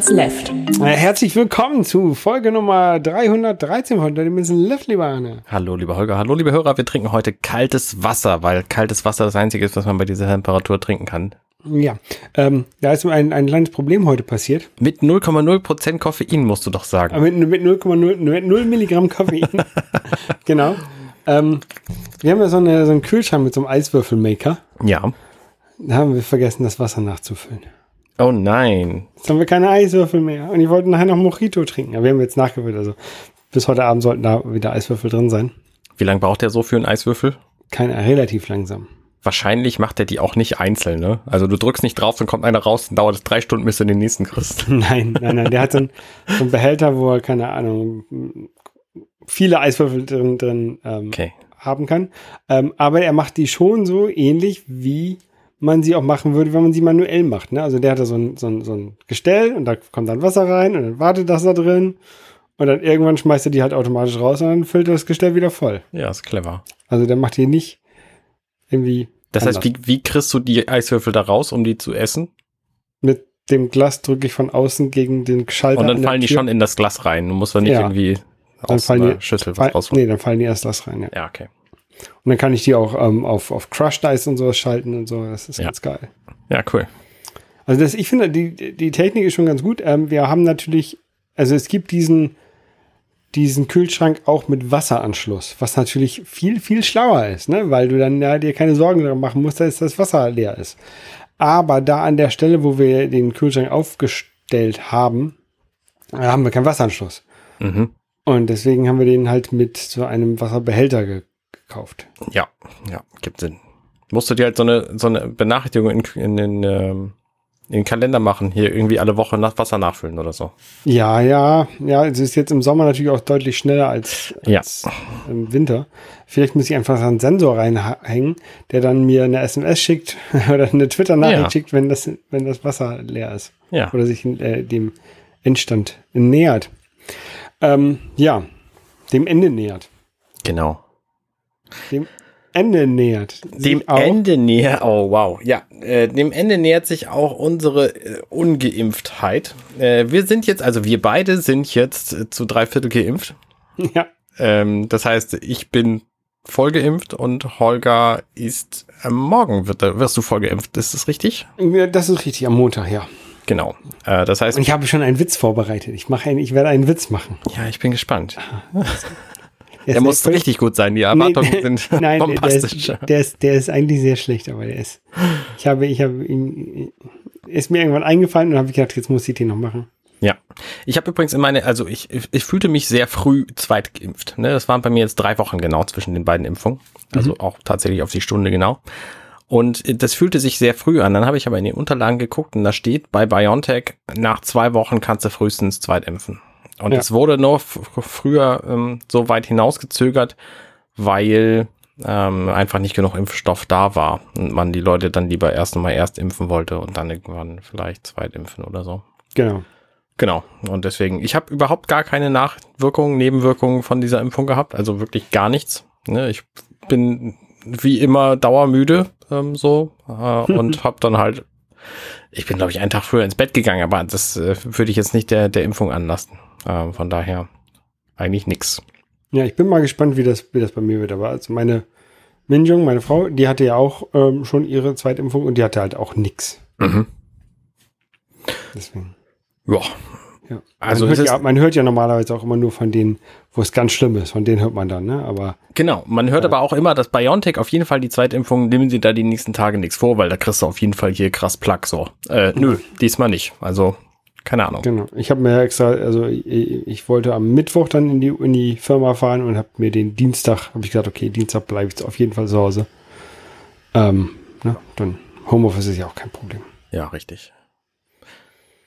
Dimensionals Left. Herzlich willkommen zu Folge Nummer 313 von Dimension Left, lieber Arne. Hallo, lieber Holger. Hallo, liebe Hörer. Wir trinken heute kaltes Wasser, weil kaltes Wasser das einzige ist, was man bei dieser Temperatur trinken kann. Ja, ähm, da ist ein, ein kleines Problem heute passiert. Mit 0,0% Koffein, musst du doch sagen. Mit, mit 0,0 mit 0 Milligramm Koffein. genau. Ähm, wir haben ja so, eine, so einen Kühlschrank mit so einem Eiswürfelmaker. Ja. Da haben wir vergessen, das Wasser nachzufüllen. Oh nein. Jetzt haben wir keine Eiswürfel mehr. Und ich wollte nachher noch Mojito trinken. Aber wir haben jetzt nachgefüllt. Also bis heute Abend sollten da wieder Eiswürfel drin sein. Wie lange braucht der so für einen Eiswürfel? Kein, relativ langsam. Wahrscheinlich macht er die auch nicht einzeln, ne? Also du drückst nicht drauf, dann kommt einer raus, dann dauert es drei Stunden, bis du den nächsten kriegst. Nein, nein, nein. Der hat so einen, so einen Behälter, wo er, keine Ahnung, viele Eiswürfel drin, drin ähm, Okay. haben kann. Ähm, aber er macht die schon so ähnlich, wie man sie auch machen würde, wenn man sie manuell macht. Ne? Also der hat da so ein, so, ein, so ein Gestell und da kommt dann Wasser rein und dann wartet das da drin. Und dann irgendwann schmeißt er die halt automatisch raus und dann füllt er das Gestell wieder voll. Ja, ist clever. Also der macht die nicht irgendwie Das heißt, wie, wie kriegst du die Eiswürfel da raus, um die zu essen? mit dem Glas drücke ich von außen gegen den Schalter. Und dann fallen die Tür. schon in das Glas rein. Du musst dann nicht Ja. irgendwie Dann aus fallen einer die- Schüssel was rausholen. nee, dann fallen die erst das rein, ja. Ja, okay. Und dann kann ich die auch ähm, auf, auf Crushed Ice und sowas schalten und so. Das ist Ja. ganz geil. Ja, cool. Also das, ich finde, die, die Technik ist schon ganz gut. Ähm, wir haben natürlich, also es gibt diesen, diesen Kühlschrank auch mit Wasseranschluss, was natürlich viel, viel schlauer ist, ne? weil du dann ja, dir keine Sorgen darum machen musst, dass das Wasser leer ist. Aber da an der Stelle, wo wir den Kühlschrank aufgestellt haben, haben wir keinen Wasseranschluss. Mhm. Und deswegen haben wir den halt mit so einem Wasserbehälter ge gekauft. Ja, ja, gibt Sinn. Musst du dir halt so eine, so eine Benachrichtigung in, in, den, ähm, in den Kalender machen, hier irgendwie alle Woche nach Wasser nachfüllen oder so. Ja, ja, ja, es ist jetzt im Sommer natürlich auch deutlich schneller als, als im Winter. Vielleicht muss ich einfach so einen Sensor reinhängen, der dann mir eine SMS schickt oder eine Twitter-Nachricht Ja. schickt, wenn das, wenn das Wasser leer ist. Ja. Oder sich äh, dem Endstand nähert. Ähm, ja, dem Ende nähert. Genau. Dem Ende nähert. Dem Sich auch- Ende näher, oh wow, ja, äh, dem Ende nähert sich auch unsere äh, Ungeimpftheit. Äh, wir sind jetzt, also wir beide sind jetzt äh, zu drei Viertel geimpft. Ja, Ähm, das heißt, ich bin voll geimpft und Holger ist, äh, morgen wird, wirst du voll geimpft, ist das richtig? Das ist richtig, am Montag, ja. Genau. Äh, das heißt, Und ich habe schon einen Witz vorbereitet. Ich mache einen, ich werde einen Witz machen. ja, ich bin gespannt. Der Der muss richtig gut sein. Die Erwartungen Nee, sind Nein, der bombastisch. ist, der, ist, der ist eigentlich sehr schlecht, aber der ist. Ich habe, ich habe ihn, ist mir irgendwann eingefallen und habe gedacht, jetzt muss ich den noch machen. Ja. Ich habe übrigens in meine, also ich, ich fühlte mich sehr früh zweitgeimpft. Ne? Das waren bei mir jetzt drei Wochen genau zwischen den beiden Impfungen. Also auch tatsächlich auf die Stunde genau. Und das fühlte sich sehr früh an. Dann habe ich aber in den Unterlagen geguckt und da steht bei BioNTech, nach zwei Wochen kannst du frühestens zweitimpfen. Und Ja. es wurde noch früher ähm, so weit hinausgezögert, weil ähm, einfach nicht genug Impfstoff da war und man die Leute dann lieber erst einmal erst impfen wollte und dann irgendwann vielleicht zweitimpfen oder so. Genau. Genau. Und deswegen, ich habe überhaupt gar keine Nachwirkungen, Nebenwirkungen von dieser Impfung gehabt. Also wirklich gar nichts. Ne, ich bin wie immer dauermüde ähm, so äh, und habe dann halt, ich bin glaube ich einen Tag früher ins Bett gegangen, aber das äh, würde ich jetzt nicht der, der Impfung anlasten. Ähm, von daher eigentlich nix. Ja, ich bin mal gespannt, wie das, wie das bei mir wird. Aber also meine Minjung, meine Frau, die hatte ja auch ähm, schon ihre Zweitimpfung und die hatte halt auch nix. Mhm. Deswegen. Ja, Ja. Also man, hört ja, man hört ja normalerweise auch immer nur von denen, wo es ganz schlimm ist. Von denen hört man dann, ne? Aber genau. Man hört aber auch immer, dass BioNTech auf jeden Fall die Zweitimpfung, nehmen sie da die nächsten Tage nichts vor, weil da kriegst du auf jeden Fall hier krass Plack so. Äh, nö, diesmal nicht. Also, keine Ahnung. Genau. Ich habe mir extra, also ich, ich wollte am Mittwoch dann in die, in die Firma fahren und habe mir den Dienstag, habe ich gesagt, okay, Dienstag bleibe ich auf jeden Fall zu Hause. Ähm, ne, dann Homeoffice ist ja auch kein Problem. Ja, richtig.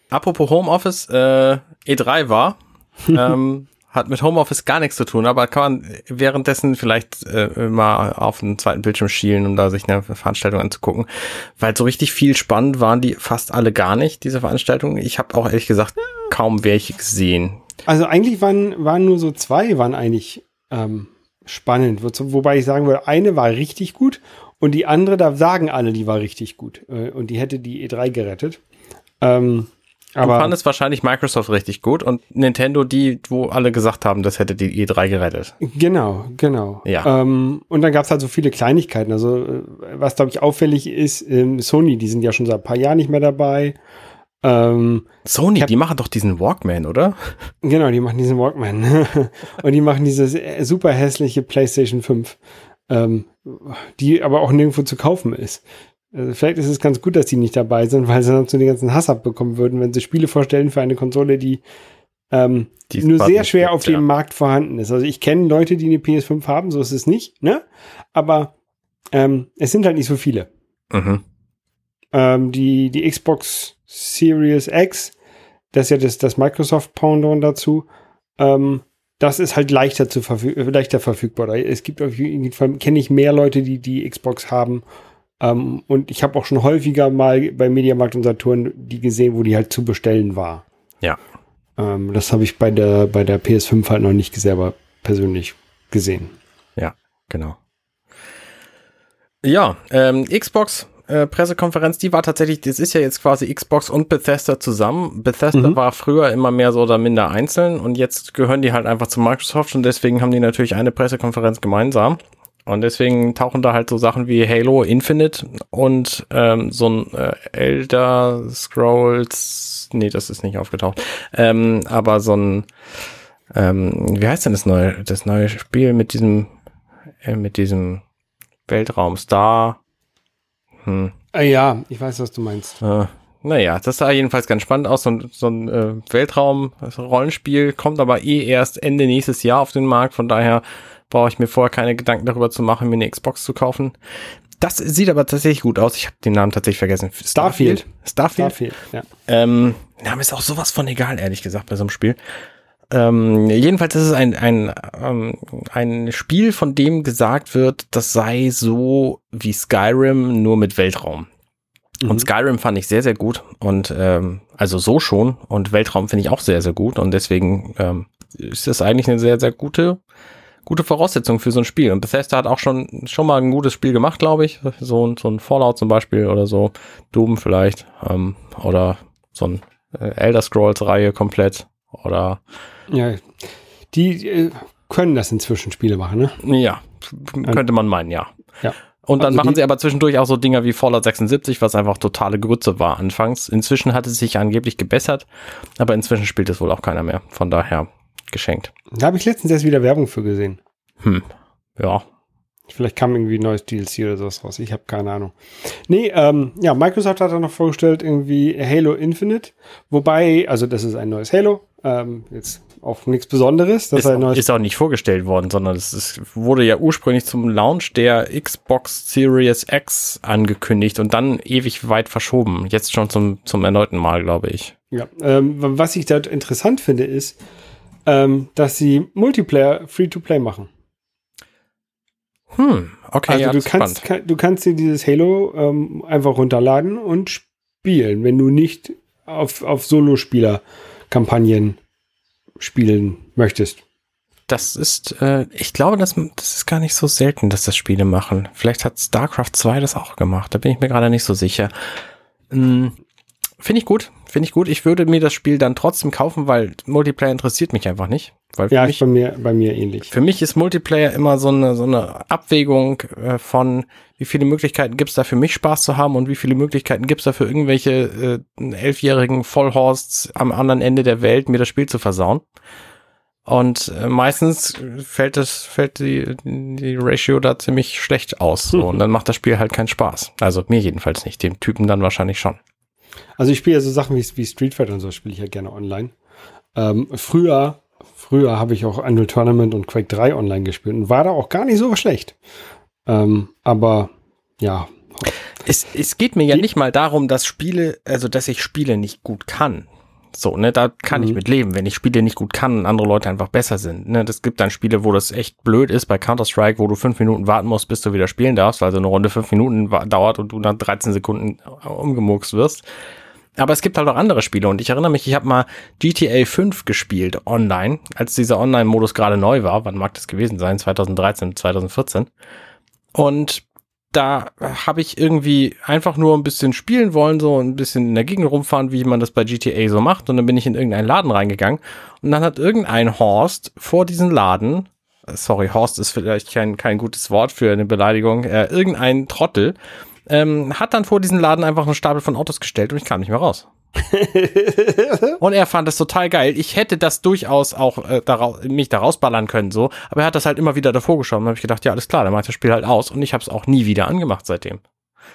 Apropos Homeoffice, äh, E3 war, ähm, hat mit Homeoffice gar nichts zu tun, aber kann man währenddessen vielleicht äh, mal auf einen zweiten Bildschirm schielen, um da sich eine Veranstaltung anzugucken. Weil so richtig viel spannend waren die fast alle gar nicht, diese Veranstaltungen. Ich habe auch ehrlich gesagt kaum welche gesehen. Also eigentlich waren, waren nur so zwei, waren eigentlich ähm, spannend. Wo- Wobei ich sagen würde, eine war richtig gut und die andere, da sagen alle, die war richtig gut. Äh, und die hätte die E3 gerettet. Ähm, Aber du fandest wahrscheinlich Microsoft richtig gut und Nintendo die, wo alle gesagt haben, das hätte die E3 gerettet. Genau, genau. Ja. Ähm, und dann gab es halt so viele Kleinigkeiten. Also äh, was, glaube ich, auffällig ist, ähm, Sony, die sind ja schon seit ein paar Jahren nicht mehr dabei. Ähm, Sony, hab- die machen doch diesen Walkman, oder? genau, die machen diesen Walkman. und die machen diese super hässliche PlayStation 5, ähm, die aber auch nirgendwo zu kaufen ist. Also vielleicht ist es ganz gut, dass die nicht dabei sind, weil sie sonst so den ganzen Hass abbekommen würden, wenn sie Spiele vorstellen für eine Konsole, die ähm, nur quasi sehr schwer auf dem ja. Markt vorhanden ist. Also ich kenne Leute, die eine PS5 haben, so ist es nicht, ne? Aber ähm, es sind halt nicht so viele. Mhm. Ähm, die, die Xbox Series X, das ist ja das, das Microsoft Pendant dazu, ähm, das ist halt leichter zu verfü äh, leichter verfügbar. Es gibt auf jeden Fall, kenne ich mehr Leute, die die Xbox haben. Ähm, und ich habe auch schon häufiger mal bei Mediamarkt und Saturn die gesehen, wo die halt zu bestellen war. Ja. Ähm, das habe ich bei der, bei der PS5 halt noch nicht selber persönlich gesehen. Genau. Ja, ähm, Xbox äh, Pressekonferenz, die war tatsächlich, das ist ja jetzt quasi Xbox und Bethesda zusammen. Bethesda Mhm. war früher immer mehr so oder minder einzeln und jetzt gehören die halt einfach zu Microsoft und deswegen haben die natürlich eine Pressekonferenz gemeinsam. Und deswegen tauchen da halt so Sachen wie Halo Infinite und ähm, so ein äh, Elder Scrolls, nee, das ist nicht aufgetaucht, ähm, aber so ein, ähm, wie heißt denn das neue, das neue Spiel mit diesem, äh, mit diesem Weltraum Star? Hm, Ah, ja, ich weiß, was du meinst. äh, naja, das sah jedenfalls ganz spannend aus. So ein, so ein äh, Weltraum-Rollenspiel kommt aber eh erst Ende nächstes Jahr auf den Markt. Von daher brauche ich mir vorher keine Gedanken darüber zu machen, mir eine Xbox zu kaufen. Das sieht aber tatsächlich gut aus. Ich habe den Namen tatsächlich vergessen. Starfield. Starfield. Starfield, ja. Ähm, Name ist auch sowas von egal, ehrlich gesagt, bei so einem Spiel. Ähm, jedenfalls ist es ein, ein, ähm, ein Spiel, von dem gesagt wird, das sei so wie Skyrim, nur mit Weltraum. Mhm. Und Skyrim fand ich sehr, sehr gut. Und ähm, also so schon. Und Weltraum finde ich auch sehr, sehr gut. Und deswegen ähm, ist das eigentlich eine sehr, sehr gute, gute Voraussetzung für so ein Spiel. Und Bethesda hat auch schon, schon mal ein gutes Spiel gemacht, glaube ich. So, ein- so ein Fallout zum Beispiel oder so. Doom vielleicht. Ähm, oder so ein äh, Elder Scrolls-Reihe komplett. Oder Ja, die äh, können das inzwischen Spiele machen, ne? ja, könnte man meinen, ja. Ja. Und dann Also machen sie aber zwischendurch auch so Dinger wie Fallout 76, was einfach totale Grütze war anfangs. Inzwischen hat es sich angeblich gebessert, aber inzwischen spielt es wohl auch keiner mehr. Von daher geschenkt. Da habe ich letztens erst wieder Werbung für gesehen. Hm. Ja. Vielleicht kam irgendwie ein neues DLC oder sowas raus. Ich habe keine Ahnung. Nee, ähm, ja, Microsoft hat dann noch vorgestellt irgendwie Halo Infinite. Wobei, also das ist ein neues Halo. Ähm, jetzt auch nichts Besonderes. Das Ist, ist neues ist auch nicht vorgestellt worden, sondern es ist, wurde ja ursprünglich zum Launch der Xbox Series X angekündigt und dann ewig weit verschoben. Jetzt schon zum, zum erneuten Mal, glaube ich. Ja, ähm, was ich dort interessant finde, ist, ähm, dass sie Multiplayer Free-to-Play machen. Hm, okay, Also ja, du kannst, kann, du kannst dir dieses Halo ähm, einfach runterladen und spielen, wenn du nicht auf, auf Solo-Spieler-Kampagnen spielen möchtest. Das ist, äh, ich glaube, das, das ist gar nicht so selten, dass das Spiele machen. Vielleicht hat StarCraft 2 das auch gemacht. Da bin ich mir gerade nicht so sicher. Hm, Finde ich gut, finde ich gut. Ich würde mir das Spiel dann trotzdem kaufen, weil Multiplayer interessiert mich einfach nicht. Weil Ja, mich ist bei mir, bei mir ähnlich. Für mich ist Multiplayer immer so eine, so eine Abwägung äh, von, wie viele Möglichkeiten gibt es da für mich Spaß zu haben und wie viele Möglichkeiten gibt es da für irgendwelche äh, elfjährigen Vollhorsts am anderen Ende der Welt, mir das Spiel zu versauen. Und äh, meistens fällt es, fällt die, die Ratio da ziemlich schlecht aus. So. Und dann macht das Spiel halt keinen Spaß. Also mir jedenfalls nicht, dem Typen dann wahrscheinlich schon. Also ich spiele ja so Sachen wie, wie Street Fighter und so spiele ich ja gerne online. Ähm, früher, früher habe ich auch Unreal Tournament und Quake 3 online gespielt und war da auch gar nicht so schlecht. Ähm, aber ja, Es, es geht mir ja Die- nicht mal darum, dass Spiele, also dass ich Spiele nicht gut kann. So, ne, da kann ich Mhm. mit leben, wenn ich Spiele nicht gut kann und andere Leute einfach besser sind. Ne, das gibt dann Spiele, wo das echt blöd ist, bei Counter-Strike, wo du fünf Minuten warten musst, bis du wieder spielen darfst, weil so eine Runde fünf Minuten dauert und du nach 13 Sekunden umgemurkst wirst. Aber es gibt halt auch andere Spiele und ich erinnere mich, ich habe mal GTA 5 gespielt online, als dieser Online-Modus gerade neu war. Wann mag das gewesen sein? 2013, 2014. Und da habe ich irgendwie einfach nur ein bisschen spielen wollen, so ein bisschen in der Gegend rumfahren, wie man das bei GTA so macht. Und dann bin ich in irgendeinen Laden reingegangen und dann hat irgendein Horst vor diesen Laden, äh, sorry, Horst ist vielleicht kein, kein gutes Wort für eine Beleidigung, äh, irgendein Trottel, ähm, hat dann vor diesen Laden einfach einen Stapel von Autos gestellt und ich kam nicht mehr raus. und er fand das total geil. Ich hätte das durchaus auch äh, daraus, mich da rausballern können, so. Aber er hat das halt immer wieder davor geschaut. Und habe ich gedacht, ja, alles klar, dann macht das Spiel halt aus. Und ich habe es auch nie wieder angemacht seitdem.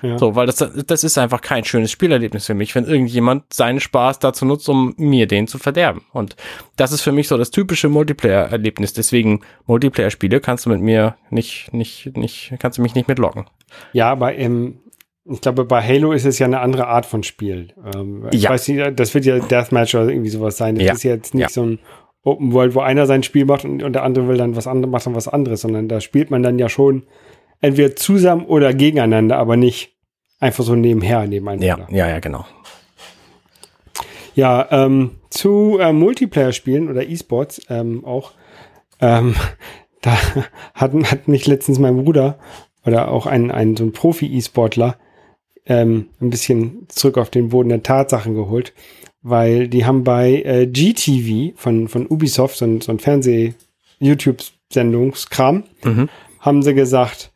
Ja. So, weil das, das ist einfach kein schönes Spielerlebnis für mich, wenn irgendjemand seinen Spaß dazu nutzt, um mir den zu verderben. Und das ist für mich so das typische Multiplayer-Erlebnis. Deswegen Multiplayer-Spiele kannst du mit mir nicht, nicht, nicht, kannst du mich nicht mitlocken. Ja, aber im, ich glaube, bei Halo ist es ja eine andere Art von Spiel. Ähm, ich ja. weiß nicht, das wird ja Deathmatch oder irgendwie sowas sein. Das ja. ist jetzt nicht so ein Open World, wo einer sein Spiel macht und, und der andere will dann was anderes, macht dann was anderes, sondern da spielt man dann ja schon entweder zusammen oder gegeneinander, aber nicht einfach so nebenher, nebeneinander. Ja, ja, ja, genau. Ja, ähm, zu äh, Multiplayer-Spielen oder E-Sports ähm, auch, ähm, da hat, hat mich letztens mein Bruder oder auch ein, ein so ein Profi-E-Sportler ähm, ein bisschen zurück auf den Boden der Tatsachen geholt, weil die haben bei äh, GTV von, von Ubisoft, so ein, so ein Fernseh-YouTube-Sendungskram, mhm. haben sie gesagt,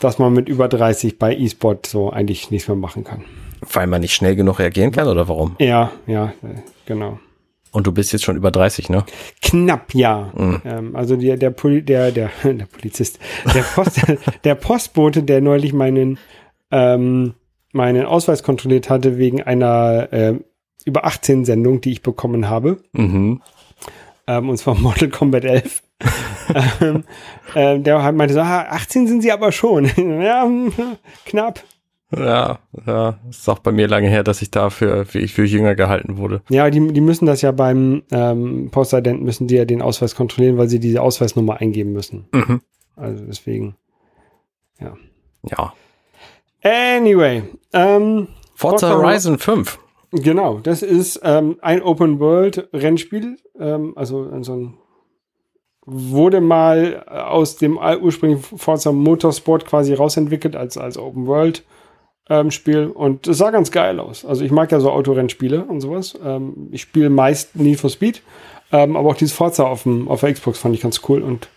dass man mit über 30 bei E-Sport so eigentlich nichts mehr machen kann. Weil man nicht schnell genug reagieren kann oder warum? Ja, ja, genau. Und du bist jetzt schon über 30, ne? Knapp, ja. Mhm. Ähm, also der, der, Poli der, der, der Polizist, der, Post, der Postbote, der neulich meinen, ähm, meinen Ausweis kontrolliert hatte wegen einer äh, über 18 Sendung, die ich bekommen habe. Mhm. Ähm, und zwar Mortal Kombat 11. ähm, äh, der meinte so, ah, 18 sind sie aber schon. ja, knapp. Ja, ja, ist auch bei mir lange her, dass ich dafür für, für jünger gehalten wurde. Ja, die, die müssen das ja beim ähm, Postident müssen die ja den Ausweis kontrollieren, weil sie diese Ausweisnummer eingeben müssen. Mhm. Also deswegen, ja. Ja. Anyway, ähm, Forza Horizon 5. Genau, das ist ähm, ein Open World Rennspiel, ähm, also so ein wurde mal aus dem ursprünglichen Forza Motorsport quasi rausentwickelt als als Open World ähm, Spiel und es sah ganz geil aus. Also ich mag ja so Autorennspiele und sowas. Ähm, ich spiele meist Need for Speed, ähm, aber auch dieses Forza auf, dem, auf der Xbox fand ich ganz cool und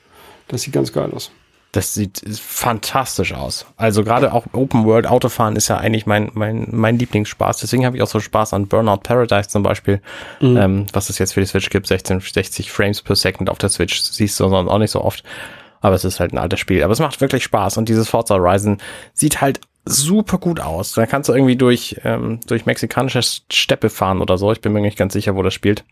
das sieht ganz geil aus. Das sieht fantastisch aus. Also gerade auch Open World Autofahren ist ja eigentlich mein, mein, mein Lieblingsspaß. Deswegen habe ich auch so Spaß an Burnout Paradise zum Beispiel, mhm. ähm, was es jetzt für die Switch gibt, 16, 60 Frames per Second auf der Switch. siehst du sonst auch nicht so oft. Aber es ist halt ein altes Spiel. Aber es macht wirklich Spaß. Und dieses Forza Horizon sieht halt super gut aus. Da kannst du irgendwie durch, ähm, durch mexikanische Steppe fahren oder so. Ich bin mir nicht ganz sicher, wo das spielt.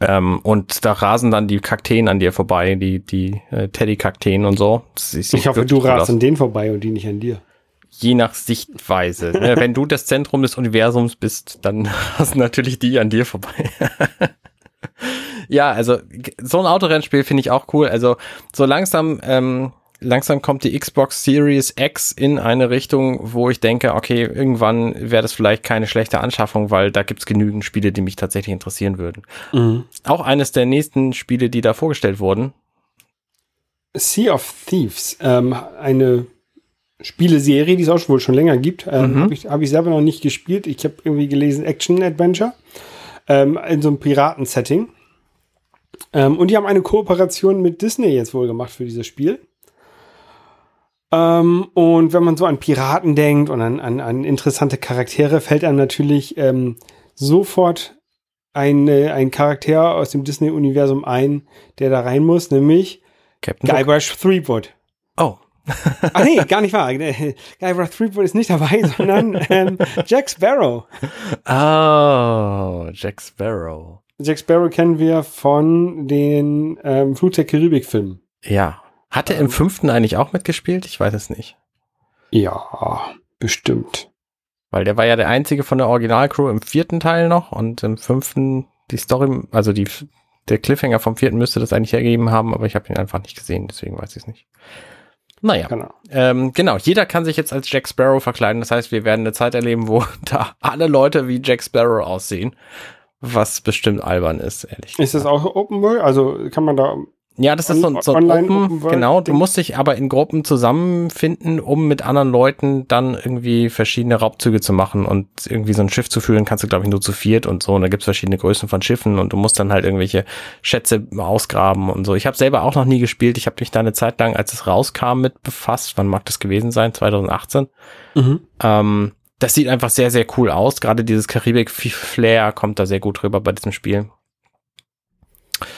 Ähm, und da rasen dann die Kakteen an dir vorbei, die, die äh, Teddy-Kakteen und so. Ich hoffe, du rast an denen vorbei und die nicht an dir. Je nach Sichtweise. ne? Wenn du das Zentrum des Universums bist, dann hast natürlich die an dir vorbei. ja, also so ein Autorennspiel finde ich auch cool. Also so langsam ähm, langsam kommt die Xbox Series X in eine Richtung, wo ich denke, okay, irgendwann wäre das vielleicht keine schlechte Anschaffung, weil da gibt's genügend Spiele, die mich tatsächlich interessieren würden. Mhm. Auch eines der nächsten Spiele, die da vorgestellt wurden. Sea of Thieves, ähm, eine Spieleserie, die es auch wohl schon länger gibt. Ähm, mhm. Habe ich, hab ich selber noch nicht gespielt. Ich habe irgendwie gelesen Action-Adventure ähm, in so einem Piraten-Setting. Ähm, und die haben eine Kooperation mit Disney jetzt wohl gemacht für dieses Spiel. Ähm, und wenn man so an Piraten denkt und an, an, an interessante Charaktere, fällt einem natürlich ähm, sofort ein, ein Charakter aus dem Disney-Universum ein, der da rein muss, nämlich Captain Guybrush Threepwood. Oh. Ach nee, gar nicht wahr. Guybrush Threepwood ist nicht dabei, sondern ähm, Jack Sparrow. Oh, Jack Sparrow. Jack Sparrow kennen wir von den ähm, Flut der Karibik-Filmen. Ja. Hat er im fünften eigentlich auch mitgespielt? Ich weiß es nicht. Ja, bestimmt. Weil der war ja der einzige von der Originalcrew im vierten Teil noch und im fünften die Story, also die, der Cliffhanger vom vierten müsste das eigentlich ergeben haben, aber ich habe ihn einfach nicht gesehen, deswegen weiß ich es nicht. Naja, genau. Ähm, genau. Jeder kann sich jetzt als Jack Sparrow verkleiden. Das heißt, wir werden eine Zeit erleben, wo da alle Leute wie Jack Sparrow aussehen, was bestimmt albern ist, ehrlich. Ist das auch Open World? Also kann man da Ja, das ist so, so ein Gruppen, genau. Du musst dich aber in Gruppen zusammenfinden, um mit anderen Leuten dann irgendwie verschiedene Raubzüge zu machen und irgendwie so ein Schiff zu führen, kannst du, glaube ich, nur zu viert und so. Und da gibt's verschiedene Größen von Schiffen und du musst dann halt irgendwelche Schätze ausgraben und so. Ich habe selber auch noch nie gespielt. Ich habe mich da eine Zeit lang, als es rauskam, mit befasst. Wann mag das gewesen sein? 2018. Mhm. Ähm, das sieht einfach sehr, sehr cool aus. Gerade dieses Karibik-Flair kommt da sehr gut rüber bei diesem Spiel.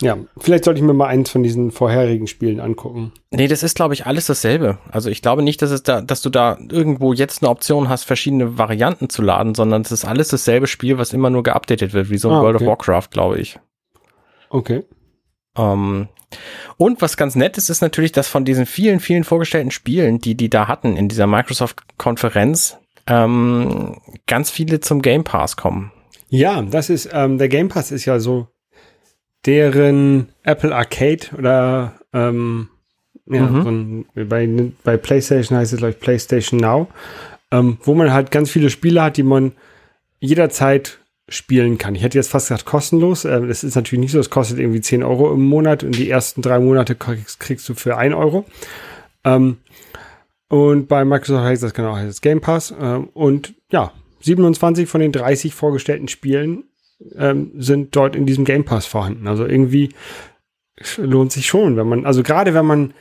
Ja, vielleicht sollte ich mir mal eins von diesen vorherigen Spielen angucken. Nee, das ist, glaube ich, alles dasselbe. Also ich glaube nicht, dass es da, dass du da irgendwo jetzt eine Option hast, verschiedene Varianten zu laden, sondern es ist alles dasselbe Spiel, was immer nur geupdatet wird, wie so ein ah, World okay. of Warcraft, glaube ich. Okay. Ähm, und was ganz nett ist, ist natürlich, dass von diesen vielen, vielen vorgestellten Spielen, die die da hatten in dieser Microsoft-Konferenz, ähm, ganz viele zum Game Pass kommen. Ja, das ist, ähm, der Game Pass ist ja so deren Apple Arcade oder ähm, ja, mhm. so ein, bei, bei PlayStation heißt es, glaube ich, PlayStation Now, ähm, wo man halt ganz viele Spiele hat, die man jederzeit spielen kann. Ich hätte jetzt fast gesagt kostenlos. Ähm, das ist natürlich nicht so, es kostet irgendwie 10 Euro im Monat und die ersten drei Monate kriegst, kriegst du für 1 Euro. Ähm, und bei Microsoft heißt das genau, heißt es Game Pass. Ähm, und ja, 27 von den 30 vorgestellten Spielen ähm, sind dort in diesem Game Pass vorhanden. Also irgendwie lohnt sich schon, wenn man, also gerade wenn man,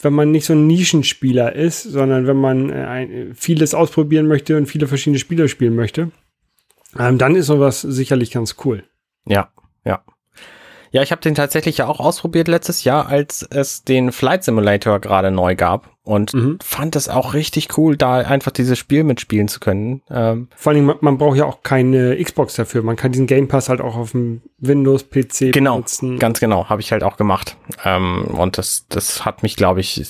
wenn man nicht so ein Nischenspieler ist, sondern wenn man äh, ein, vieles ausprobieren möchte und viele verschiedene Spiele spielen möchte, ähm, dann ist sowas sicherlich ganz cool. Ja, ja. Ja, ich habe den tatsächlich ja auch ausprobiert letztes Jahr, als es den Flight Simulator gerade neu gab und mhm. fand es auch richtig cool, da einfach dieses Spiel mitspielen zu können. Ähm Vor allem, man, man, braucht ja auch keine Xbox dafür. Man kann diesen Game Pass halt auch auf dem Windows-PC genau, benutzen. Ganz genau, habe ich halt auch gemacht. Ähm, und das, das hat mich, glaube ich,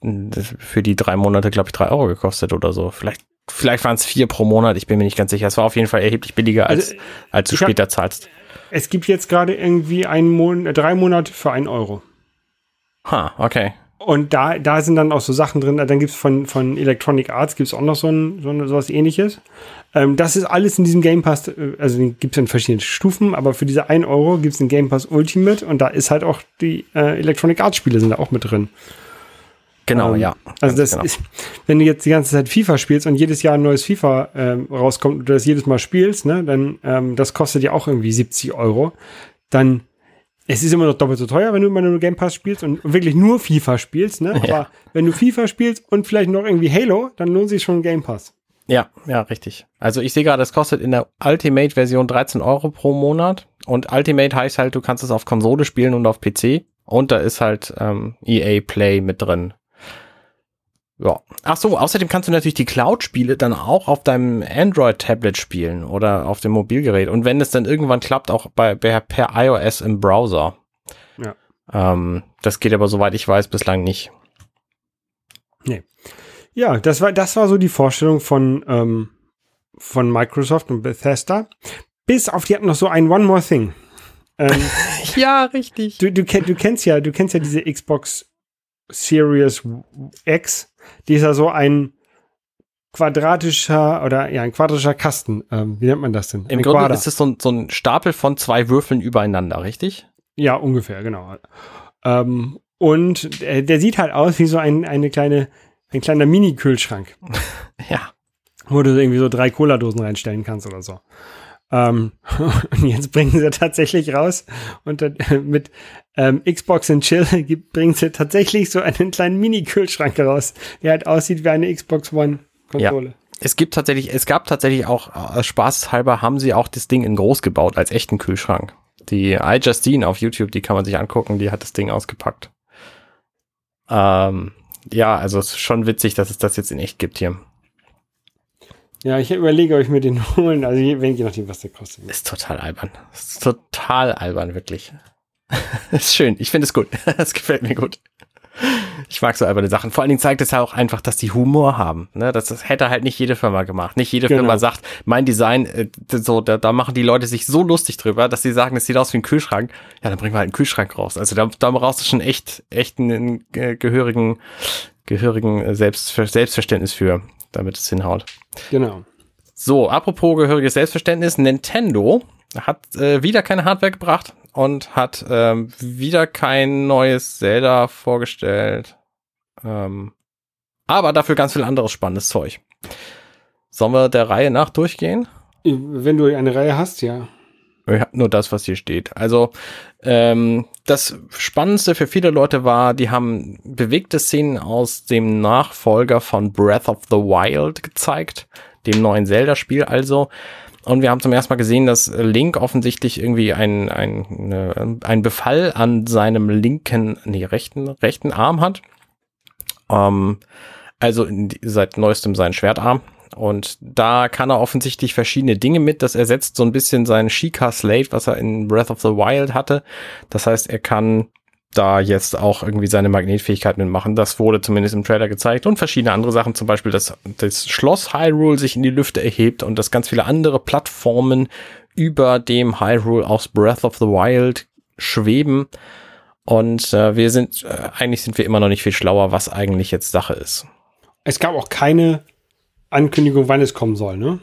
für die drei Monate, glaube ich, drei Euro gekostet oder so. Vielleicht vielleicht waren es vier pro Monat, ich bin mir nicht ganz sicher. Es war auf jeden Fall erheblich billiger, als, also, als du später hab, zahlst. Es gibt jetzt gerade irgendwie einen Monat, drei Monate für einen Euro. Ha, okay. Und da, da sind dann auch so Sachen drin. Dann gibt es von, von Electronic Arts gibt's auch noch so, ein, so, ein, so was ähnliches. Ähm, das ist alles in diesem Game Pass, äh, also den gibt es in verschiedenen Stufen, aber für diese 1 Euro gibt es den Game Pass Ultimate und da ist halt auch die äh, Electronic Arts Spiele sind da auch mit drin. Genau, ähm, ja. Also das genau. ist, wenn du jetzt die ganze Zeit FIFA spielst und jedes Jahr ein neues FIFA ähm, rauskommt und du das jedes Mal spielst, ne, dann ähm, das kostet ja auch irgendwie 70 Euro. Dann es ist immer noch doppelt so teuer, wenn du immer nur Game Pass spielst und wirklich nur FIFA spielst, ne? Aber ja. wenn du FIFA spielst und vielleicht noch irgendwie Halo, dann lohnt sich schon Game Pass. Ja, ja, richtig. Also ich sehe gerade, es kostet in der Ultimate-Version 13 Euro pro Monat. Und Ultimate heißt halt, du kannst es auf Konsole spielen und auf PC. Und da ist halt ähm, EA Play mit drin. Ja. Ach so, außerdem kannst du natürlich die Cloud-Spiele dann auch auf deinem Android-Tablet spielen oder auf dem Mobilgerät. Und wenn es dann irgendwann klappt, auch bei, per, per iOS im Browser. Ja. Ähm, das geht aber, soweit ich weiß, bislang nicht. Nee. Ja, das war, das war so die Vorstellung von, ähm, von Microsoft und Bethesda. Bis auf, die hatten noch so ein One More Thing. Ähm, ja, richtig. Du, du, du, kennst ja, du kennst ja diese Xbox Series X die ist ja so ein quadratischer oder ja, ein quadratischer Kasten. Ähm, wie nennt man das denn? Im ein Grunde Quader. ist es so ein, so ein Stapel von zwei Würfeln übereinander, richtig? Ja, ungefähr, genau. Ähm, und äh, der sieht halt aus wie so ein, eine kleine, ein kleiner Mini-Kühlschrank. ja. Wo du irgendwie so drei Cola-Dosen reinstellen kannst oder so. Ähm, und jetzt bringen sie tatsächlich raus und äh, mit ähm, Xbox and Chill bringen sie tatsächlich so einen kleinen Mini-Kühlschrank raus, der halt aussieht wie eine Xbox One-Konsole. Ja. Es gibt tatsächlich, es gab tatsächlich auch, äh, spaßhalber haben sie auch das Ding in groß gebaut, als echten Kühlschrank. Die iJustine auf YouTube, die kann man sich angucken, die hat das Ding ausgepackt. Ähm, ja, also es ist schon witzig, dass es das jetzt in echt gibt hier. Ja, ich überlege, ob ich mir den holen. Also, wenn je nachdem, was der kostet. Ist total albern. Ist total albern, wirklich. ist schön. Ich finde es gut. Es gefällt mir gut. Ich mag so alberne Sachen. Vor allen Dingen zeigt es ja auch einfach, dass die Humor haben. Ne? Das, das hätte halt nicht jede Firma gemacht. Nicht jede genau. Firma sagt, mein Design, äh, so, da, da machen die Leute sich so lustig drüber, dass sie sagen, es sieht aus wie ein Kühlschrank. Ja, dann bringen wir halt einen Kühlschrank raus. Also da, da brauchst du schon echt, echt einen äh, gehörigen, gehörigen äh, Selbst, Selbstverständnis für damit es hinhaut. Genau. So, apropos gehöriges Selbstverständnis, Nintendo hat äh, wieder keine Hardware gebracht und hat ähm, wieder kein neues Zelda vorgestellt. Ähm, aber dafür ganz viel anderes spannendes Zeug. Sollen wir der Reihe nach durchgehen? Wenn du eine Reihe hast, ja. Nur das, was hier steht. Also ähm, das Spannendste für viele Leute war, die haben bewegte Szenen aus dem Nachfolger von Breath of the Wild gezeigt, dem neuen Zelda-Spiel also. Und wir haben zum ersten Mal gesehen, dass Link offensichtlich irgendwie ein, ein, ein Befall an seinem linken, nee, rechten, rechten Arm hat. Ähm, also in, seit neuestem sein Schwertarm. Und da kann er offensichtlich verschiedene Dinge mit. Das ersetzt so ein bisschen sein Sheikah Slate, was er in Breath of the Wild hatte. Das heißt, er kann da jetzt auch irgendwie seine Magnetfähigkeit mitmachen. Das wurde zumindest im Trailer gezeigt und verschiedene andere Sachen, zum Beispiel, dass das Schloss Hyrule sich in die Lüfte erhebt und dass ganz viele andere Plattformen über dem Hyrule aus Breath of the Wild schweben. Und äh, wir sind, äh, eigentlich sind wir immer noch nicht viel schlauer, was eigentlich jetzt Sache ist. Es gab auch keine Ankündigung, wann es kommen soll, ne?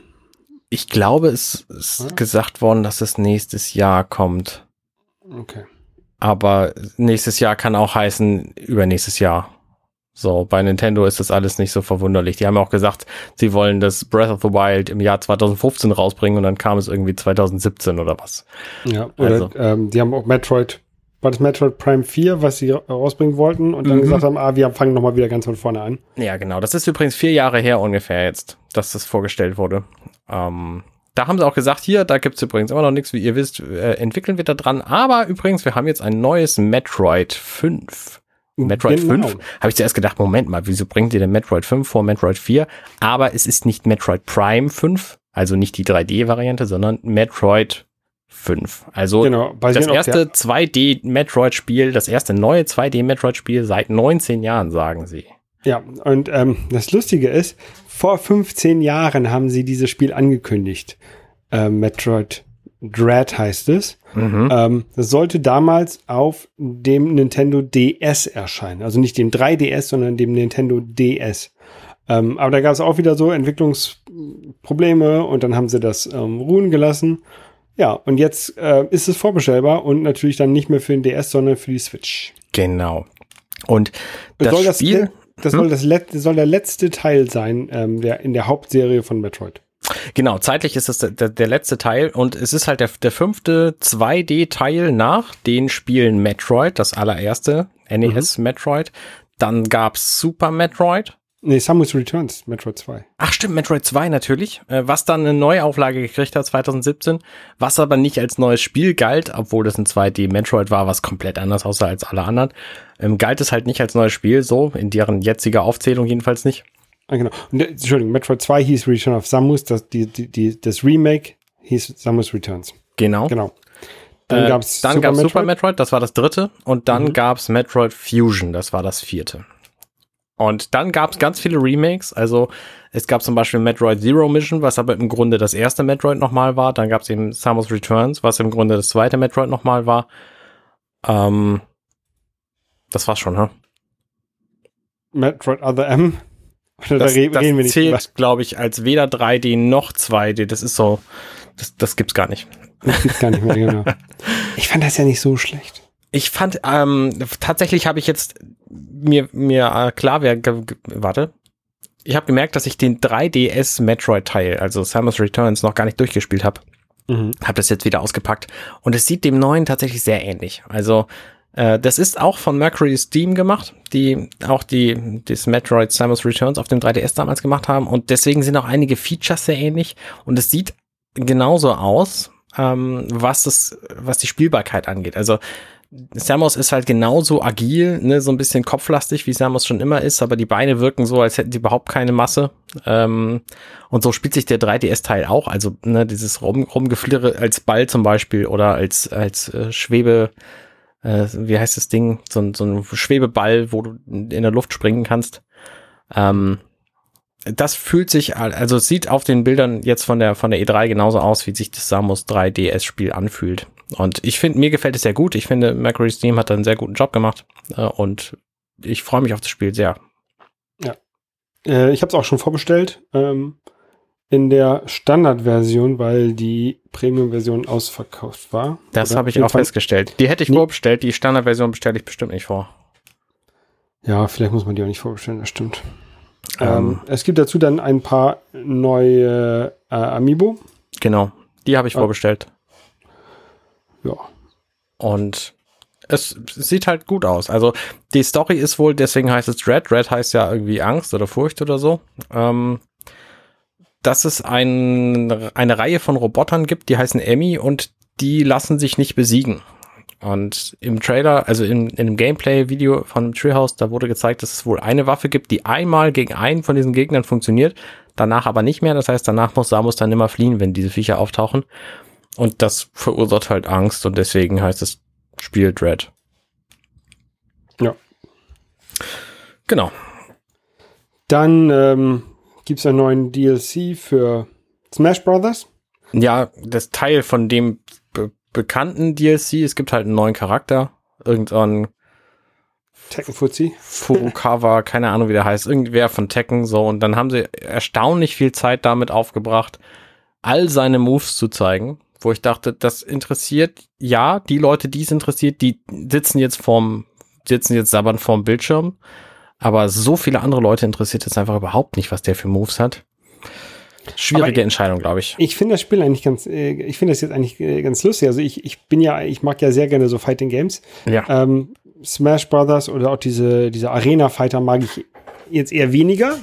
Ich glaube, es ist ja. gesagt worden, dass es nächstes Jahr kommt. Okay. Aber nächstes Jahr kann auch heißen übernächstes Jahr. So, bei Nintendo ist das alles nicht so verwunderlich. Die haben auch gesagt, sie wollen das Breath of the Wild im Jahr 2015 rausbringen und dann kam es irgendwie 2017 oder was. Ja, oder also. ähm, die haben auch Metroid war das Metroid Prime 4, was sie rausbringen wollten und dann mhm. gesagt haben, ah, wir fangen nochmal wieder ganz von vorne an. Ja, genau. Das ist übrigens vier Jahre her ungefähr jetzt, dass das vorgestellt wurde. Ähm, da haben sie auch gesagt, hier, da gibt's übrigens immer noch nichts, wie ihr wisst, äh, entwickeln wir da dran. Aber übrigens, wir haben jetzt ein neues Metroid 5. Metroid genau. 5, habe ich zuerst gedacht, Moment mal, wieso bringt ihr denn Metroid 5 vor Metroid 4? Aber es ist nicht Metroid Prime 5, also nicht die 3D-Variante, sondern Metroid 5. Also genau, das erste 2D-Metroid-Spiel, das erste neue 2D-Metroid-Spiel seit 19 Jahren, sagen sie. Ja, und ähm, das Lustige ist, vor 15 Jahren haben sie dieses Spiel angekündigt. Äh, Metroid Dread heißt es. Mhm. Ähm, das sollte damals auf dem Nintendo DS erscheinen. Also nicht dem 3DS, sondern dem Nintendo DS. Ähm, aber da gab es auch wieder so Entwicklungsprobleme und dann haben sie das ähm, ruhen gelassen. Ja, und jetzt äh, ist es vorbestellbar und natürlich dann nicht mehr für den DS, sondern für die Switch. Genau. Und das, soll das Spiel, das hm? soll, das Let soll der letzte Teil sein ähm, der, in der Hauptserie von Metroid. Genau, zeitlich ist es der, der, letzte Teil und es ist halt der, der fünfte 2D-Teil nach den Spielen Metroid, das allererste NES mhm. Metroid. Dann gab's Super Metroid, Nee, Samus Returns, Metroid 2. Ach stimmt, Metroid 2 natürlich, äh, was dann eine Neuauflage gekriegt hat 2017, was aber nicht als neues Spiel galt, obwohl das ein 2D Metroid war, was komplett anders aussah als alle anderen. Ähm, galt es halt nicht als neues Spiel, so in deren jetziger Aufzählung jedenfalls nicht. Ah, genau. Und, äh, Entschuldigung, Metroid 2 hieß Return of Samus, das, die, die, die, das Remake hieß Samus Returns. Genau. Genau. Dann äh, gab's dann Super? Super Metroid, das war das dritte, und dann mhm. gab's Metroid Fusion, das war das vierte. Und dann gab es ganz viele Remakes. Also es gab zum Beispiel Metroid Zero Mission, was aber im Grunde das erste Metroid nochmal war. Dann gab es eben Samus Returns, was im Grunde das zweite Metroid nochmal war. Ähm, das war's schon, ha? Metroid Other M? Oder das, da re das reden wir nicht zählt, glaube ich, als weder 3D noch 2D. Das ist so, das, das gibt's gar nicht. Das gibt's gar nicht mehr, genau. Ich fand das ja nicht so schlecht. Ich fand, ähm, tatsächlich habe ich jetzt mir, mir äh, klar wäre, warte. Ich habe gemerkt, dass ich den 3DS Metroid-Teil, also Samus Returns, noch gar nicht durchgespielt habe. Mhm. Habe das jetzt wieder ausgepackt. Und es sieht dem neuen tatsächlich sehr ähnlich. Also, äh, das ist auch von Mercury Steam gemacht, die auch die das Metroid Samus Returns auf dem 3DS damals gemacht haben. Und deswegen sind auch einige Features sehr ähnlich. Und es sieht genauso aus, ähm, was das, was die Spielbarkeit angeht. Also Samus ist halt genauso agil, ne, so ein bisschen kopflastig, wie Samus schon immer ist, aber die Beine wirken so, als hätten die überhaupt keine Masse. Ähm, und so spielt sich der 3DS-Teil auch, also ne, dieses Rum, Rumgeflirre als Ball zum Beispiel oder als, als äh, Schwebe, äh, wie heißt das Ding, so, so ein Schwebeball, wo du in der Luft springen kannst. Ähm, das fühlt sich, also es sieht auf den Bildern jetzt von der, von der E3 genauso aus, wie sich das Samus 3DS-Spiel anfühlt. Und ich finde, mir gefällt es sehr gut. Ich finde, Mercury Steam hat einen sehr guten Job gemacht. Äh, und ich freue mich auf das Spiel sehr. Ja. Äh, ich habe es auch schon vorbestellt. Ähm, in der Standardversion, weil die Premium-Version ausverkauft war. Das habe ich auch festgestellt. Die hätte ich nee. vorbestellt, die Standardversion bestelle ich bestimmt nicht vor. Ja, vielleicht muss man die auch nicht vorbestellen, das stimmt. Ähm, ähm, es gibt dazu dann ein paar neue äh, Amiibo. Genau, die habe ich ah. vorbestellt. Ja. Und es sieht halt gut aus. Also die Story ist wohl, deswegen heißt es Dread. Dread heißt ja irgendwie Angst oder Furcht oder so. Ähm, dass es ein, eine Reihe von Robotern gibt, die heißen Emmy und die lassen sich nicht besiegen. Und im Trailer, also in, in dem Gameplay-Video von Treehouse, da wurde gezeigt, dass es wohl eine Waffe gibt, die einmal gegen einen von diesen Gegnern funktioniert, danach aber nicht mehr. Das heißt, danach muss Samus dann immer fliehen, wenn diese Viecher auftauchen. Und das verursacht halt Angst und deswegen heißt es Spiel Dread. Ja. Genau. Dann ähm, gibt es einen neuen DLC für Smash Brothers. Ja, das Teil von dem be bekannten DLC. Es gibt halt einen neuen Charakter. Irgendein Tekken Fuzzi. Furukawa, keine Ahnung, wie der heißt. Irgendwer von Tekken, so. Und dann haben sie erstaunlich viel Zeit damit aufgebracht, all seine Moves zu zeigen wo ich dachte, das interessiert, ja, die Leute, die es interessiert, die sitzen jetzt vorm, sitzen jetzt sabbernd vorm Bildschirm. Aber so viele andere Leute interessiert es einfach überhaupt nicht, was der für Moves hat. Schwierige ich, Entscheidung, glaube ich. Ich finde das Spiel eigentlich ganz, äh, ich finde das jetzt eigentlich äh, ganz lustig. Also ich, ich bin ja, ich mag ja sehr gerne so Fighting Games. Ja. Ähm, Smash Brothers oder auch diese, diese Arena Fighter mag ich jetzt eher weniger.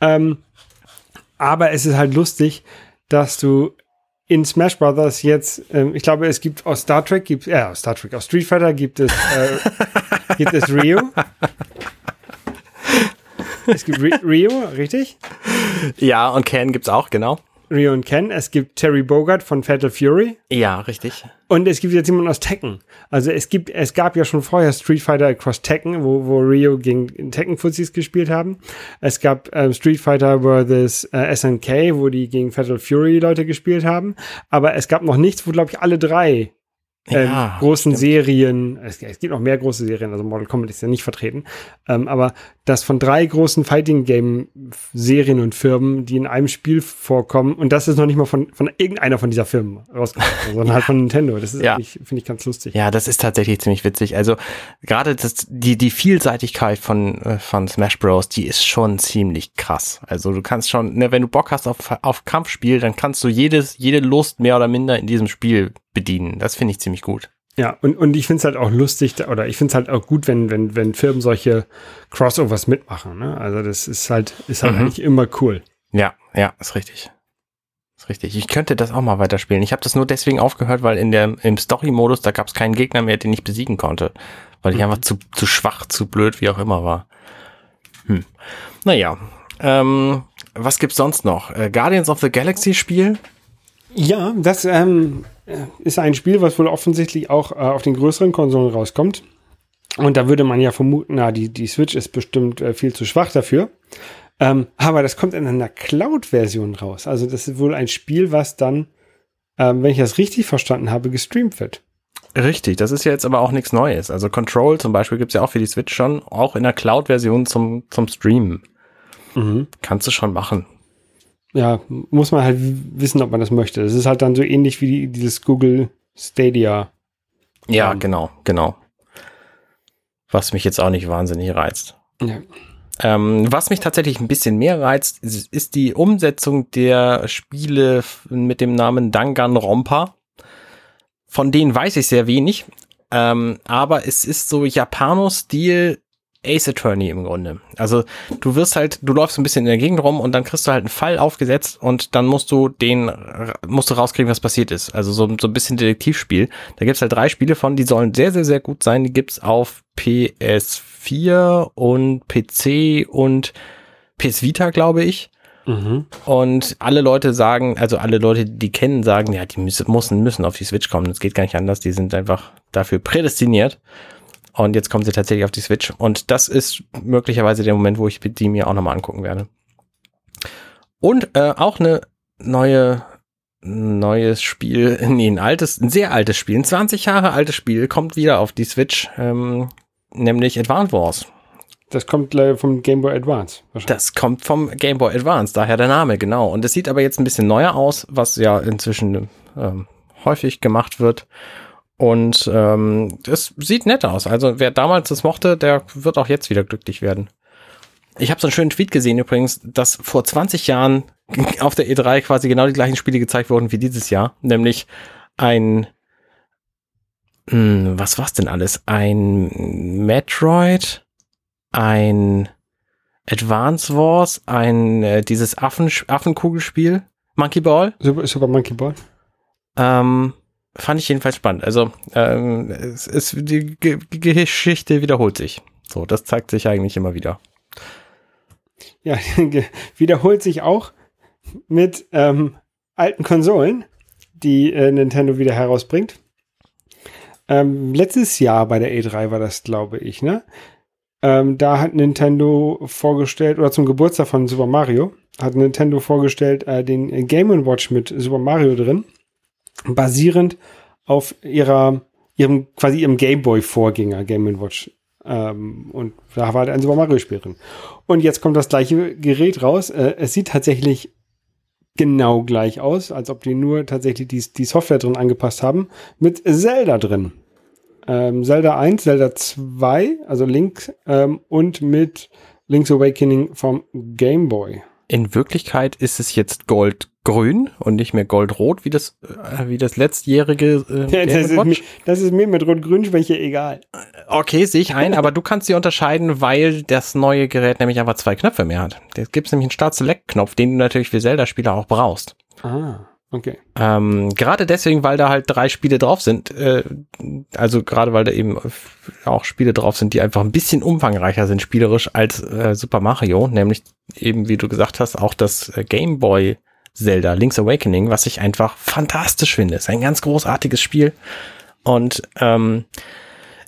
Ähm, aber es ist halt lustig, dass du in Smash Brothers jetzt, ähm, ich glaube, es gibt aus Star Trek, gibt, äh, aus Star Trek, aus Street Fighter gibt es, äh, gibt es Rio. Es gibt Rio, richtig? Ja, und Ken gibt's auch, genau. Rio und Ken. Es gibt Terry Bogard von Fatal Fury. Ja, richtig. Und es gibt jetzt jemanden aus Tekken. Also es gibt, es gab ja schon vorher Street Fighter Across Tekken, wo, wo Rio gegen Tekken-Fuzis gespielt haben. Es gab ähm, Street Fighter vs. Äh, SNK, wo die gegen Fatal Fury Leute gespielt haben. Aber es gab noch nichts, wo, glaube ich, alle drei ähm, ja, großen stimmt. Serien, es, es, gibt noch mehr große Serien, also Mortal Kombat ist ja nicht vertreten, ähm, aber das von drei großen Fighting Game Serien und Firmen, die in einem Spiel vorkommen, und das ist noch nicht mal von, von irgendeiner von dieser Firmen rausgekommen, sondern halt von Nintendo. Das ist ja. finde ich ganz lustig. Ja, das ist tatsächlich ziemlich witzig. Also gerade das, die, die Vielseitigkeit von, äh, von Smash Bros., die ist schon ziemlich krass. Also du kannst schon, ne, wenn du Bock hast auf, auf Kampfspiel, dann kannst du jedes, jede Lust mehr oder minder in diesem Spiel bedienen. Das finde ich ziemlich gut. Ja, und, und ich finde es halt auch lustig, oder ich finde es halt auch gut, wenn, wenn, wenn Firmen solche Crossovers mitmachen. Ne? Also das ist halt, ist halt mhm. eigentlich immer cool. Ja, ja, ist richtig. Ist richtig. Ich könnte das auch mal weiterspielen. Ich habe das nur deswegen aufgehört, weil in der, im Story-Modus, da gab es keinen Gegner mehr, den ich besiegen konnte. Weil ich mhm. einfach zu, zu schwach, zu blöd, wie auch immer war. Hm. Naja. Ähm, was gibt's sonst noch? Äh, Guardians of the Galaxy Spiel? Ja, das ähm, ist ein Spiel, was wohl offensichtlich auch äh, auf den größeren Konsolen rauskommt. Und da würde man ja vermuten, na, die, die Switch ist bestimmt äh, viel zu schwach dafür. Ähm, aber das kommt in einer Cloud-Version raus. Also das ist wohl ein Spiel, was dann, ähm, wenn ich das richtig verstanden habe, gestreamt wird. Richtig, das ist ja jetzt aber auch nichts Neues. Also Control zum Beispiel gibt's ja auch für die Switch schon, auch in der Cloud-Version zum, zum Streamen. Mhm. Kannst du schon machen ja, muss man halt wissen, ob man das möchte. Das ist halt dann so ähnlich wie dieses Google Stadia. Ja, genau, genau. Was mich jetzt auch nicht wahnsinnig reizt. Ja. Ähm, was mich tatsächlich ein bisschen mehr reizt, ist, ist, die Umsetzung der Spiele mit dem Namen Danganronpa. Von denen weiß ich sehr wenig. Ähm, aber es ist so Japano-Stil Ace Attorney im Grunde. Also du wirst halt, du läufst ein bisschen in der Gegend rum und dann kriegst du halt einen Fall aufgesetzt und dann musst du den, musst du rauskriegen, was passiert ist. Also so, so ein bisschen Detektivspiel. Da gibt's halt drei Spiele von, die sollen sehr, sehr, sehr gut sein. Die gibt's auf PS4 und PC und PS Vita, glaube ich. Mhm. Und alle Leute sagen, also alle Leute, die kennen, sagen, ja, die müssen, müssen, müssen auf die Switch kommen. Das geht gar nicht anders. Die sind einfach dafür prädestiniert. Und jetzt kommen sie tatsächlich auf die Switch. Und das ist möglicherweise der Moment, wo ich die mir auch nochmal angucken werde. Und äh, auch eine neue neues Spiel, nee, ein altes, ein sehr altes Spiel, ein 20 Jahre altes Spiel, kommt wieder auf die Switch, ähm, nämlich Advance Wars. Das kommt leider vom Game Boy Advance. Das kommt vom Game Boy Advance, daher der Name, genau. Und es sieht aber jetzt ein bisschen neuer aus, was ja inzwischen ähm, häufig gemacht wird. Und ähm, es sieht nett aus. Also wer damals das mochte, der wird auch jetzt wieder glücklich werden. Ich habe so einen schönen Tweet gesehen übrigens, dass vor 20 Jahren auf der E3 quasi genau die gleichen Spiele gezeigt wurden wie dieses Jahr, nämlich ein hm, was war's denn alles? Ein Metroid, ein Advance Wars, ein äh, dieses Affen Affenkugelspiel, Monkey Ball. Super, Super Monkey Ball. Ähm, fand ich jedenfalls spannend. Also ähm, es, es, die, die Geschichte wiederholt sich. So, das zeigt sich eigentlich immer wieder. Ja, wiederholt sich auch mit ähm, alten Konsolen, die äh, Nintendo wieder herausbringt. Ähm, letztes Jahr bei der E3 war das, glaube ich, ne? Ähm, da hat Nintendo vorgestellt, oder zum Geburtstag von Super Mario, hat Nintendo vorgestellt äh, den Game Watch mit Super Mario drin, basierend auf ihrer, ihrem, quasi ihrem Game Boy Vorgänger Game Watch. Ähm, und da war halt ein Super Mario Spiel drin. Und jetzt kommt das gleiche Gerät raus. Äh, es sieht tatsächlich genau gleich aus, als ob die nur tatsächlich die, die Software drin angepasst haben, mit Zelda drin. Ähm, Zelda 1, Zelda 2, also Link ähm, und mit Link's Awakening vom Game Boy. In Wirklichkeit ist es jetzt Goldgrün und nicht mehr Goldrot, wie das, äh, wie das letztjährige äh, ja, das, ist mir, das ist mir mit Rot-Grün-Schwäche egal. Okay, sehe ich ein, aber du kannst sie unterscheiden, weil das neue Gerät nämlich einfach zwei Knöpfe mehr hat. Da gibt es nämlich einen Start-Select-Knopf, den du natürlich für Zelda-Spieler auch brauchst. Ah. Okay. Ähm, gerade deswegen, weil da halt drei Spiele drauf sind, äh, also gerade weil da eben auch Spiele drauf sind, die einfach ein bisschen umfangreicher sind spielerisch als äh, Super Mario, nämlich eben, wie du gesagt hast, auch das äh, Game Boy Zelda Link's Awakening, was ich einfach fantastisch finde. Ist ein ganz großartiges Spiel und ähm,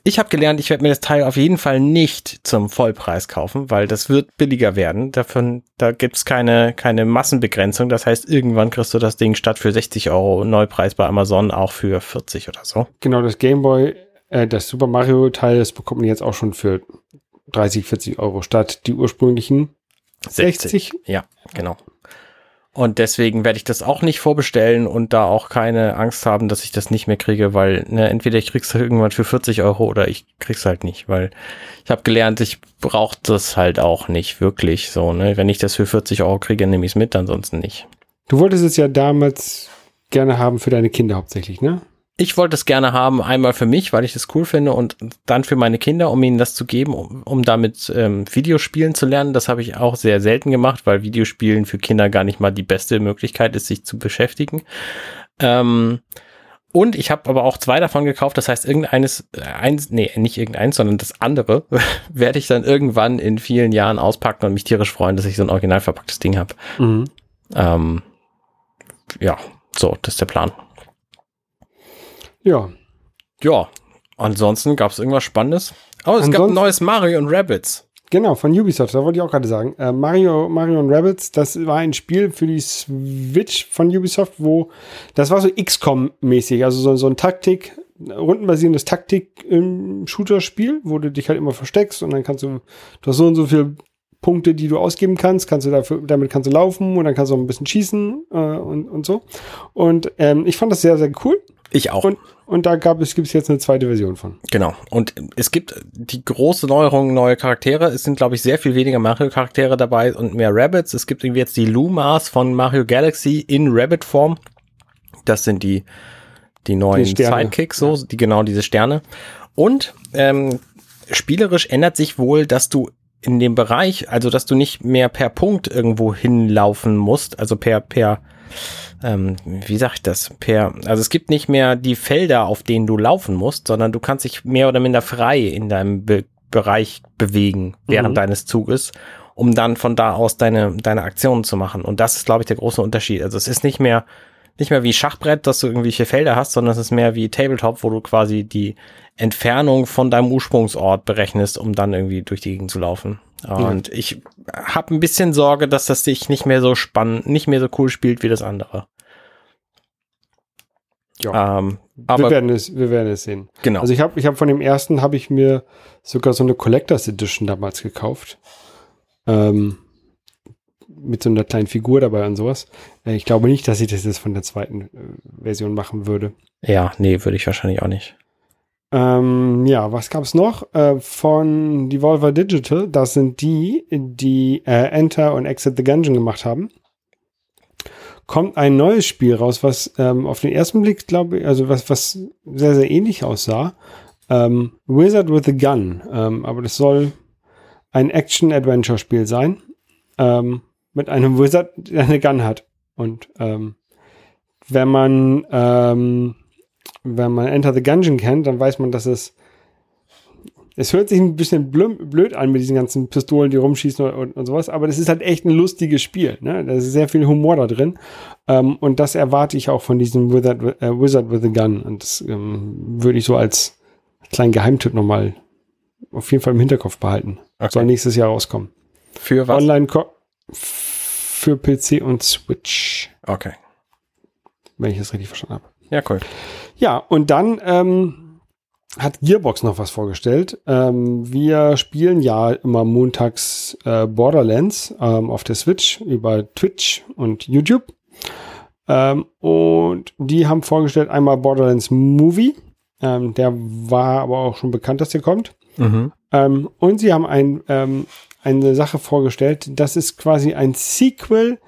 ich habe gelernt, ich werde mir das Teil auf jeden Fall nicht zum Vollpreis kaufen, weil das wird billiger werden. Davon, da gibt's keine, keine Massenbegrenzung. Das heißt, irgendwann kriegst du das Ding statt für 60 Euro Neupreis bei Amazon auch für 40 oder so. Genau, das Gameboy, äh, das Super Mario Teil, das bekommt man jetzt auch schon für 30, 40 Euro statt die ursprünglichen 60. 60. Ja, genau. Und deswegen werde ich das auch nicht vorbestellen und da auch keine Angst haben, dass ich das nicht mehr kriege, weil ne, entweder ich krieg's irgendwann für 40 Euro oder ich krieg's halt nicht, weil ich habe gelernt, ich brauche das halt auch nicht wirklich so. Ne? Wenn ich das für 40 Euro kriege, nehme ich's mit, ansonsten nicht. Du wolltest es ja damals gerne haben für deine Kinder hauptsächlich, ne? Ich wollte es gerne haben, einmal für mich, weil ich es cool finde und dann für meine Kinder, um ihnen das zu geben, um, um damit ähm, Videospielen zu lernen. Das habe ich auch sehr selten gemacht, weil Videospielen für Kinder gar nicht mal die beste Möglichkeit ist, sich zu beschäftigen. Ähm, und ich habe aber auch zwei davon gekauft. Das heißt, irgendeines, äh, eins, nee, nicht irgendeins, sondern das andere werde ich dann irgendwann in vielen Jahren auspacken und mich tierisch freuen, dass ich so ein original verpacktes Ding habe. Mhm. Ähm, ja, so, das ist der Plan. Ja. Ja. Ansonsten gab es irgendwas Spannendes. Oh, es Ansonsten, gab ein neues Mario und Rabbits. Genau, von Ubisoft, da wollte ich auch gerade sagen. Äh, Mario, Mario und Rabbits, das war ein Spiel für die Switch von Ubisoft, wo das war so XCOM-mäßig, also so, so ein Taktik, rundenbasierendes Taktik-Shooter-Spiel, wo du dich halt immer versteckst und dann kannst du, du hast so und so viele Punkte, die du ausgeben kannst, kannst du dafür, damit kannst du laufen und dann kannst du auch ein bisschen schießen äh, und, und so. Und ähm, ich fand das sehr, sehr cool. Ich auch. Und, und da gab es, gibt es jetzt eine zweite Version von. Genau. Und es gibt die große Neuerung, neue Charaktere. Es sind, glaube ich, sehr viel weniger Mario-Charaktere dabei und mehr Rabbits. Es gibt irgendwie jetzt die Lumas von Mario Galaxy in Rabbit-Form. Das sind die, die neuen die Sidekicks, so, die genau diese Sterne. Und ähm, spielerisch ändert sich wohl, dass du in dem Bereich, also dass du nicht mehr per Punkt irgendwo hinlaufen musst, also per, per ähm, wie sag ich das, per, also es gibt nicht mehr die Felder, auf denen du laufen musst, sondern du kannst dich mehr oder minder frei in deinem Be Bereich bewegen während mhm. deines Zuges, um dann von da aus deine, deine Aktionen zu machen. Und das ist, glaube ich, der große Unterschied. Also es ist nicht mehr, nicht mehr wie Schachbrett, dass du irgendwelche Felder hast, sondern es ist mehr wie Tabletop, wo du quasi die Entfernung von deinem Ursprungsort berechnest, um dann irgendwie durch die Gegend zu laufen. Und ja. ich habe ein bisschen Sorge, dass das sich nicht mehr so spannend, nicht mehr so cool spielt wie das andere. Ja. Ähm, wir, aber werden es, wir werden es sehen. genau. Also ich habe ich hab von dem ersten habe ich mir sogar so eine Collectors Edition damals gekauft. Ähm, mit so einer kleinen Figur dabei und sowas. Äh, ich glaube nicht, dass ich das jetzt von der zweiten äh, Version machen würde. ja, nee, würde ich wahrscheinlich auch nicht. Ähm, ja, was gab's noch? Äh, von Devolver Digital, das sind die, die äh, Enter und Exit the Gungeon gemacht haben. Kommt ein neues Spiel raus, was ähm, auf den ersten Blick, glaube ich, also was, was sehr, sehr ähnlich aussah. Ähm, Wizard with a Gun. Ähm, aber das soll ein Action-Adventure-Spiel sein. Ähm, mit einem Wizard, der eine Gun hat. Und ähm, wenn man wenn man Enter the Gungeon kennt, dann weiß man, dass es es hört sich ein bisschen blöd, an mit diesen ganzen Pistolen, die rumschießen und, und, und sowas, aber das ist halt echt ein lustiges Spiel. Ne? Da ist sehr viel Humor da drin. Ähm, und das erwarte ich auch von diesem Wizard, äh, Wizard with a Gun. Und das ähm, würde ich so als kleinen Geheimtipp nochmal auf jeden Fall im Hinterkopf behalten. Okay. Soll nächstes Jahr rauskommen. Für was? Online für PC und Switch, Okay. wenn ich das richtig verstanden habe. Ja, cool. Ja, und dann ähm, hat Gearbox noch was vorgestellt. Ähm, wir spielen ja immer montags äh, Borderlands ähm, auf der Switch über Twitch und YouTube. Ähm, und die haben vorgestellt einmal Borderlands Movie. Ähm, der war aber auch schon bekannt, dass der kommt. Mhm. Ähm, und sie haben ein, eine Sache vorgestellt. Das ist quasi ein Sequel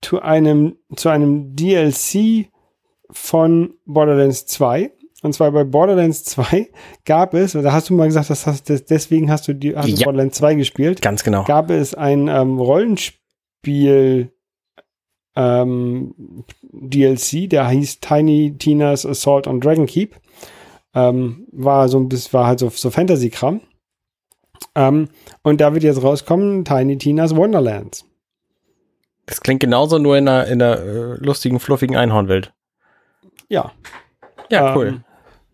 zu einem, zu einem DLC von Borderlands 2. Und zwar bei Borderlands 2 gab es, da hast du mal gesagt, das hast, das, deswegen hast du, die, hast du Ja. Borderlands 2 gespielt, Ganz genau. gab es ein ähm, Rollenspiel ähm, DLC, der hieß Tiny Tina's Assault on Dragon Keep. Ähm, war so ein bisschen, war halt so, so Fantasy-Kram. Ähm, und da wird jetzt rauskommen Tiny Tina's Wonderlands. Das klingt genauso nur in einer, in einer äh, lustigen, fluffigen Einhornwelt. Ja. Ja, cool. Ähm,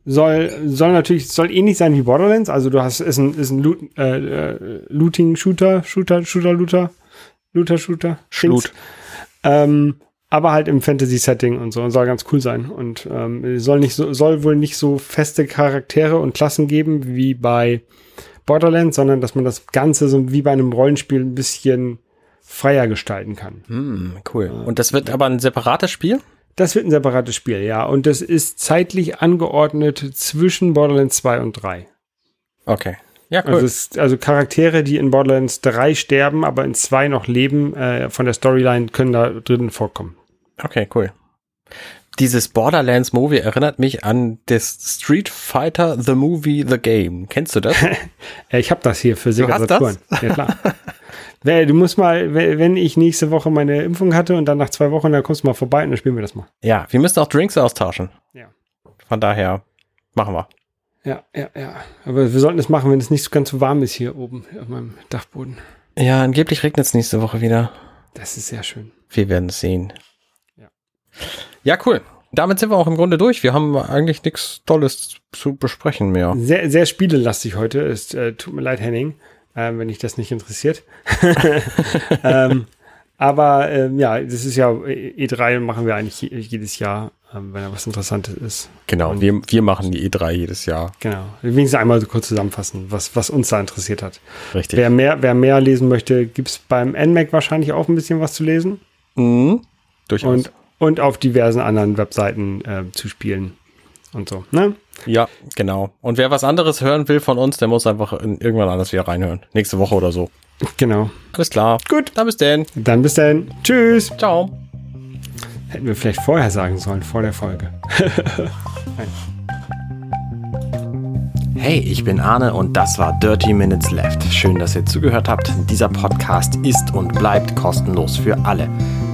soll, soll natürlich, soll ähnlich sein wie Borderlands. Also du hast, ist ein, ist ein Loot, äh, äh, Looting-Shooter, Shooter, Shooter, Looter, Looter-Shooter. Schlut. Ähm, aber halt im Fantasy-Setting und so und soll ganz cool sein. Und ähm, soll nicht so, soll wohl nicht so feste Charaktere und Klassen geben wie bei Borderlands, sondern dass man das Ganze so wie bei einem Rollenspiel ein bisschen freier gestalten kann. Hm, cool. Und das wird aber ein separates Spiel? Das wird ein separates Spiel, ja. Und das ist zeitlich angeordnet zwischen Borderlands 2 und 3. Okay. Ja, cool. Also, also Charaktere, die in Borderlands 3 sterben, aber in 2 noch leben, äh, von der Storyline können da drin vorkommen. okay, cool. Dieses Borderlands Movie erinnert mich an das Street Fighter The Movie The Game. Kennst du das? Äh, ich habe das hier für Sega Saturn. Ja, klar. Du musst mal, we- wenn ich nächste Woche meine Impfung hatte und dann nach zwei Wochen, dann kommst du mal vorbei und dann spielen wir das mal. ja, wir müssen auch Drinks austauschen. Ja. Von daher machen wir. Ja, ja, ja. Aber wir sollten es machen, wenn es nicht so ganz so warm ist hier oben auf meinem Dachboden. Ja, angeblich regnet es nächste Woche wieder. Das ist sehr schön. Wir werden es sehen. Ja. Ja, cool. Damit sind wir auch im Grunde durch. Wir haben eigentlich nichts Tolles zu besprechen mehr. Sehr, sehr spielelastig heute. Es äh, tut mir leid, Henning, ähm, wenn dich das nicht interessiert. ähm, aber ähm, ja, das ist ja E3 machen wir eigentlich je- jedes Jahr, ähm, wenn da was Interessantes ist. Genau, Und- wir, wir machen die E3 jedes Jahr. Genau. Wenigstens einmal so kurz zusammenfassen, was, was uns da interessiert hat. Richtig. Wer mehr, wer mehr lesen möchte, gibt's beim NMAC wahrscheinlich auch ein bisschen was zu lesen. Mhm. Durchaus. Und, und auf diversen anderen Webseiten äh, zu spielen und so. Ne? ja, genau. Und wer was anderes hören will von uns, der muss einfach in, irgendwann anders wieder reinhören. Nächste Woche oder so. Genau. Alles klar. Gut. Dann bis denn. Dann bis dann. Tschüss. Ciao. Hätten wir vielleicht vorher sagen sollen, vor der Folge. Hey, ich bin Arne und das war Dirty Minutes Left. Schön, dass ihr zugehört habt. Dieser Podcast ist und bleibt kostenlos für alle.